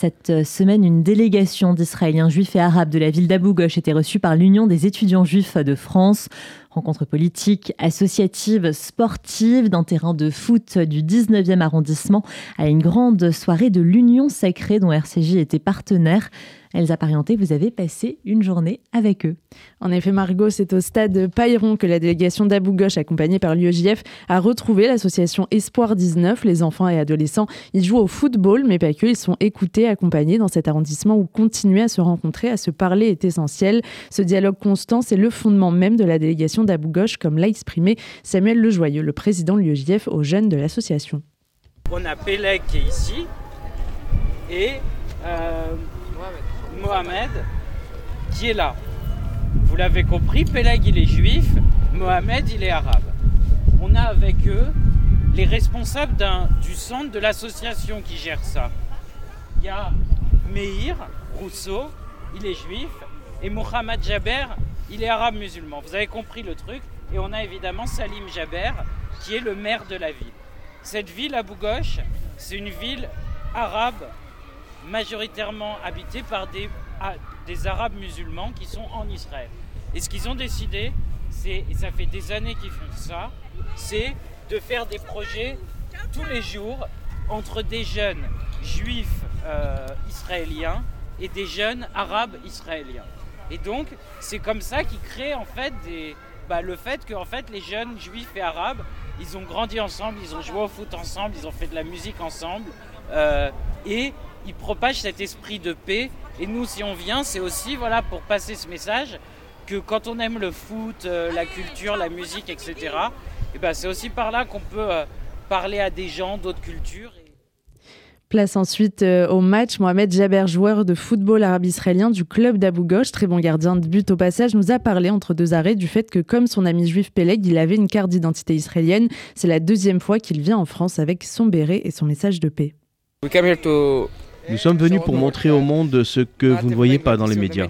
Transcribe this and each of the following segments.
Cette semaine, une délégation d'Israéliens juifs et arabes de la ville d'Abu Ghosh était reçue par l'Union des étudiants juifs de France. Rencontre politique, associative, sportive d'un terrain de foot du 19e arrondissement à une grande soirée de l'Union sacrée dont RCJ était partenaire. Elsa Parienté, vous avez passé une journée avec eux. En effet, Margot, c'est au stade Pailleron que la délégation d'Abou Ghosh, accompagnée par l'UEJF, a retrouvé l'association Espoir 19. Les enfants et adolescents, ils jouent au football, mais pas que. Ils sont écoutés, accompagnés dans cet arrondissement où continuer à se rencontrer, à se parler est essentiel. Ce dialogue constant, c'est le fondement même de la délégation d'Abou Ghosh, comme l'a exprimé Samuel Lejoyeux, le président de l'UEJF, aux jeunes de l'association. On a Peleg qui est ici et euh, Mohamed qui est là. Vous l'avez compris, Peleg il est juif, Mohamed il est arabe. On a avec eux les responsables du centre de l'association qui gère ça. Il y a Meir Rousseau, il est juif, et Mohamed Jaber, il est arabe musulman. Vous avez compris le truc. Et on a évidemment Salim Jaber, qui est le maire de la ville. Cette ville, Abu Ghosh, c'est une ville arabe majoritairement habitée par des, des Arabes musulmans qui sont en Israël. Et ce qu'ils ont décidé, et ça fait des années qu'ils font ça, c'est de faire des projets tous les jours entre des jeunes juifs euh, israéliens et des jeunes arabes israéliens. Et donc, c'est comme ça qu'ils créent en fait des, bah, le fait que en fait, les jeunes juifs et arabes, ils ont grandi ensemble, ils ont joué au foot ensemble, ils ont fait de la musique ensemble. Euh, et ils propagent cet esprit de paix. Et nous, si on vient, c'est aussi voilà, pour passer ce message que quand on aime le foot, euh, la culture, la musique, etc., et ben, c'est aussi par là qu'on peut euh, parler à des gens d'autres cultures. Place ensuite euh, au match. Mohamed Jaber, joueur de football arabe-israélien du club d'Abu Ghosh, très bon gardien de but au passage, nous a parlé entre deux arrêts du fait que, comme son ami juif Peleg, il avait une carte d'identité israélienne. C'est la deuxième fois qu'il vient en France avec son béret et son message de paix. Nous sommes venus pour montrer au monde ce que vous ne voyez pas dans les médias.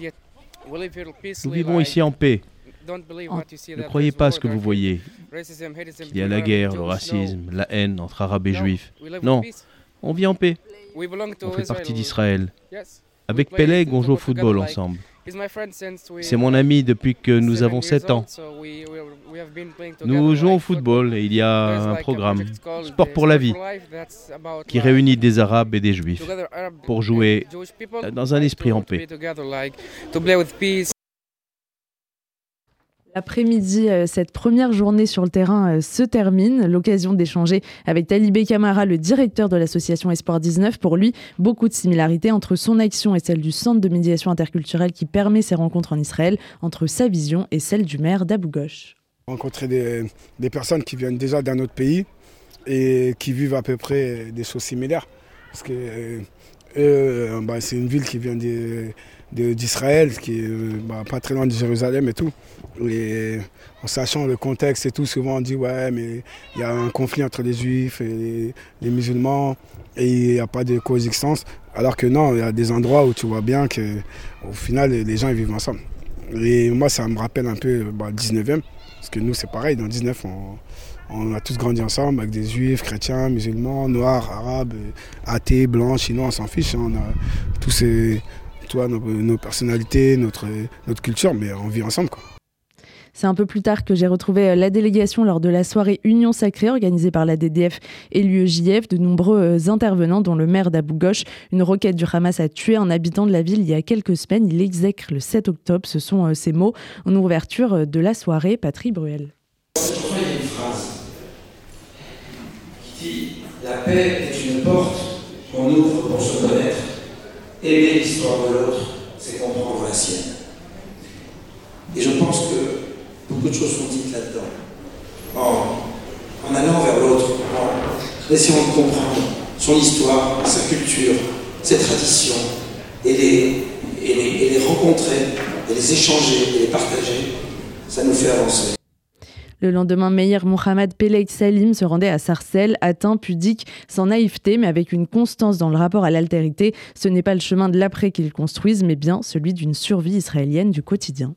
Nous vivons ici en paix. Ne croyez pas ce que vous voyez. Il y a la guerre, le racisme, la haine entre arabes et juifs. Non, on vit en paix. On fait partie d'Israël. Avec Peleg, on joue au football ensemble. C'est mon ami depuis que nous avons 7 ans. Nous jouons au football et il y a un programme, Sport pour la vie, qui réunit des Arabes et des Juifs pour jouer dans un esprit en paix. L'après-midi, euh, cette première journée sur le terrain euh, se termine. L'occasion d'échanger avec Talibé Camara, le directeur de l'association Espoir 19. Pour lui, beaucoup de similarités entre son action et celle du Centre de médiation interculturelle qui permet ces rencontres en Israël, entre sa vision et celle du maire d'Abu Ghosh. Rencontrer des, personnes qui viennent déjà d'un autre pays et qui vivent à peu près des choses similaires. Parce que euh, bah, c'est une ville qui vient des d'Israël, qui est euh, bah, pas très loin de Jérusalem et tout. Et en sachant le contexte et tout, souvent on dit ouais, mais il y a un conflit entre les juifs et les, musulmans et il n'y a pas de coexistence. Alors que non, il y a des endroits où tu vois bien qu'au final, les gens ils vivent ensemble. Et moi, ça me rappelle un peu bah, le 19e, parce que nous, c'est pareil, dans le 19, on, on a tous grandi ensemble avec des juifs, chrétiens, musulmans, noirs, arabes, athées, blancs, chinois, on s'en fiche. Hein. on a tous ces, nos, personnalités, notre, notre culture, mais on vit ensemble. Quoi. C'est un peu plus tard que j'ai retrouvé euh, la délégation lors de la soirée Union Sacrée organisée par la DDF et l'UEJF. De nombreux euh, intervenants, dont le maire d'Abou Ghosh. Une roquette du Hamas a tué un habitant de la ville il y a quelques semaines. Il exècre le 7 octobre. Ce sont euh, ces mots en ouverture de la soirée. Patrick Bruel. Il y a une phrase qui dit La paix est une porte qu'on ouvre pour se connaître aimer l'histoire de l'autre, c'est comprendre la sienne. Et je pense que beaucoup de choses sont dites là-dedans. En, allant vers l'autre, en essayant de comprendre son histoire, sa culture, ses traditions, et les, et les rencontrer, et les échanger, et les partager, ça nous fait avancer. Le lendemain, Meir Mohamed Pelek Salim se rendait à Sarcelles, atteint, pudique, sans naïveté, mais avec une constance dans le rapport à l'altérité. Ce n'est pas le chemin de l'après qu'ils construisent, mais bien celui d'une survie israélienne du quotidien.